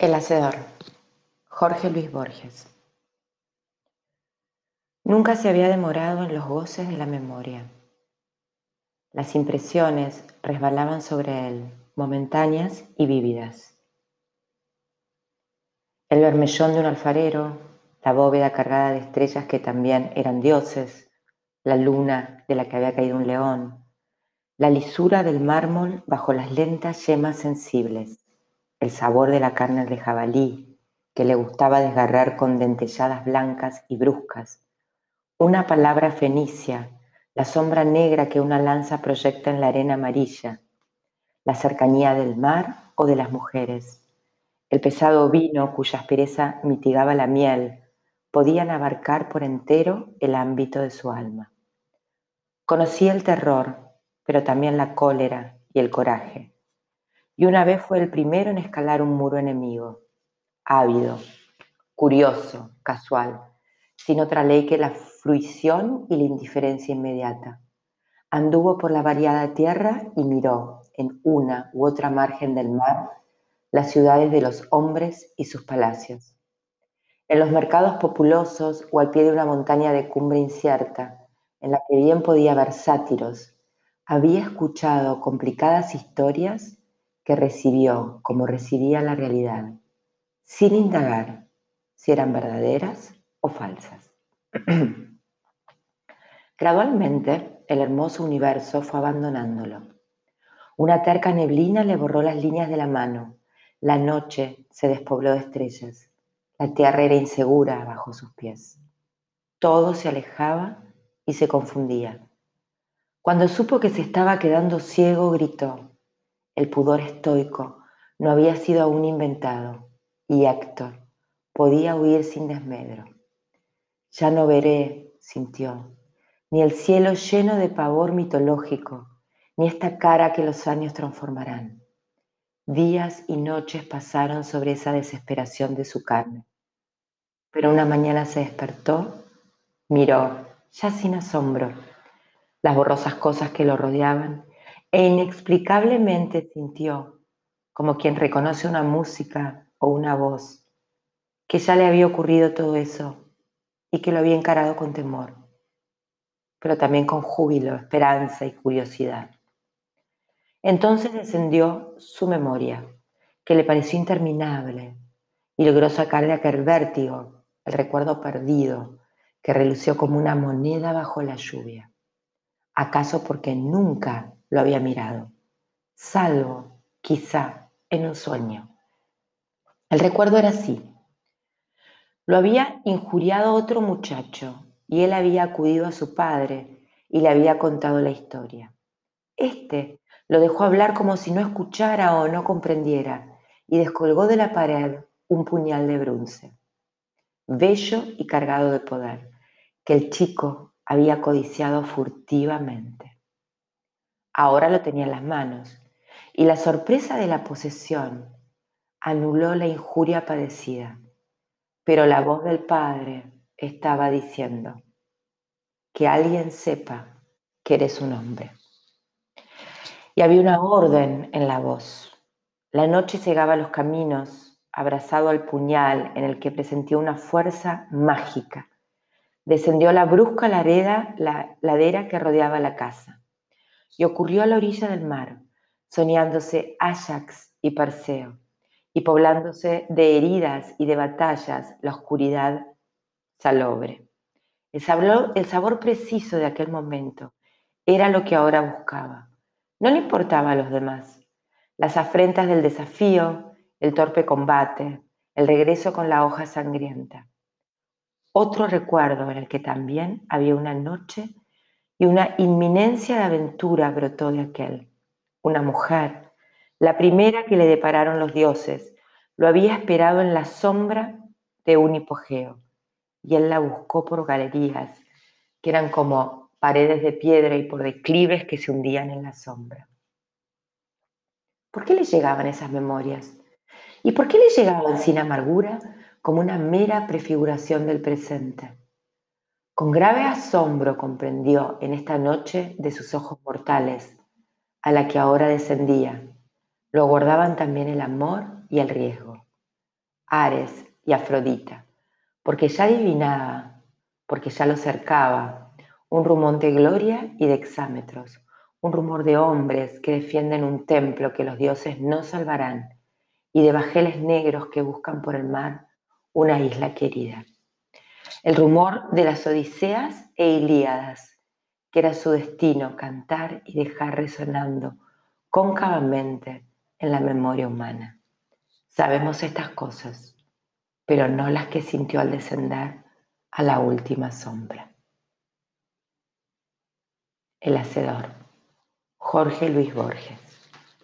El Hacedor, Jorge Luis Borges. Nunca se había demorado en los goces de la memoria. Las impresiones resbalaban sobre él, momentáneas y vívidas. El vermellón de un alfarero, la bóveda cargada de estrellas que también eran dioses, la luna de la que había caído un león, la lisura del mármol bajo las lentas yemas sensibles, el sabor de la carne de jabalí, que le gustaba desgarrar con dentelladas blancas y bruscas, una palabra fenicia, la sombra negra que una lanza proyecta en la arena amarilla, la cercanía del mar o de las mujeres, el pesado vino cuya aspereza mitigaba la miel, podían abarcar por entero el ámbito de su alma. Conocía el terror, pero también la cólera y el coraje y una vez fue el primero en escalar un muro enemigo, ávido, curioso, casual, sin otra ley que la fruición y la indiferencia inmediata. Anduvo por la variada tierra y miró, en una u otra margen del mar, las ciudades de los hombres y sus palacios. En los mercados populosos o al pie de una montaña de cumbre incierta, en la que bien podía haber sátiros, había escuchado complicadas historias que recibió como recibía la realidad, sin indagar si eran verdaderas o falsas. Gradualmente, el hermoso universo fue abandonándolo. Una terca neblina le borró las líneas de la mano. La noche se despobló de estrellas. La tierra era insegura bajo sus pies. Todo se alejaba y se confundía. Cuando supo que se estaba quedando ciego, gritó, el pudor estoico no había sido aún inventado y Héctor podía huir sin desmedro. Ya no veré, sintió, ni el cielo lleno de pavor mitológico, ni esta cara que los años transformarán. Días y noches pasaron sobre esa desesperación de su carne. Pero una mañana se despertó, miró, ya sin asombro, las borrosas cosas que lo rodeaban e inexplicablemente sintió, como quien reconoce una música o una voz, que ya le había ocurrido todo eso y que lo había encarado con temor, pero también con júbilo, esperanza y curiosidad. Entonces descendió su memoria, que le pareció interminable, y logró sacar de aquel vértigo el recuerdo perdido que relució como una moneda bajo la lluvia. ¿Acaso porque nunca lo había mirado, salvo quizá en un sueño. El recuerdo era así. Lo había injuriado otro muchacho y él había acudido a su padre y le había contado la historia. Este lo dejó hablar como si no escuchara o no comprendiera y descolgó de la pared un puñal de bronce, bello y cargado de poder, que el chico había codiciado furtivamente. Ahora lo tenía en las manos y la sorpresa de la posesión anuló la injuria padecida. Pero la voz del Padre estaba diciendo, que alguien sepa que eres un hombre. Y había una orden en la voz. La noche cegaba los caminos, abrazado al puñal en el que presentía una fuerza mágica. Descendió la brusca la ladera que rodeaba la casa y ocurrió a la orilla del mar, soñándose Ajax y Perseo, y poblándose de heridas y de batallas la oscuridad salobre. El sabor, preciso de aquel momento era lo que ahora buscaba. No le importaba a los demás. Las afrentas del desafío, el torpe combate, el regreso con la hoja sangrienta. Otro recuerdo en el que también había una noche y una inminencia de aventura brotó de aquel. Una mujer, la primera que le depararon los dioses, lo había esperado en la sombra de un hipogeo y él la buscó por galerías que eran como paredes de piedra y por declives que se hundían en la sombra. ¿Por qué le llegaban esas memorias? ¿Y por qué le llegaban sin amargura como una mera prefiguración del presente? Con grave asombro comprendió en esta noche de sus ojos mortales, a la que ahora descendía, lo guardaban también el amor y el riesgo. Ares y Afrodita, porque ya adivinaba, porque ya lo cercaba, un rumor de gloria y de exámetros, un rumor de hombres que defienden un templo que los dioses no salvarán, y de bajeles negros que buscan por el mar una isla querida. El rumor de las Odiseas e Ilíadas, que era su destino cantar y dejar resonando cóncavamente en la memoria humana. Sabemos estas cosas, pero no las que sintió al descender a la última sombra. El Hacedor, Jorge Luis Borges.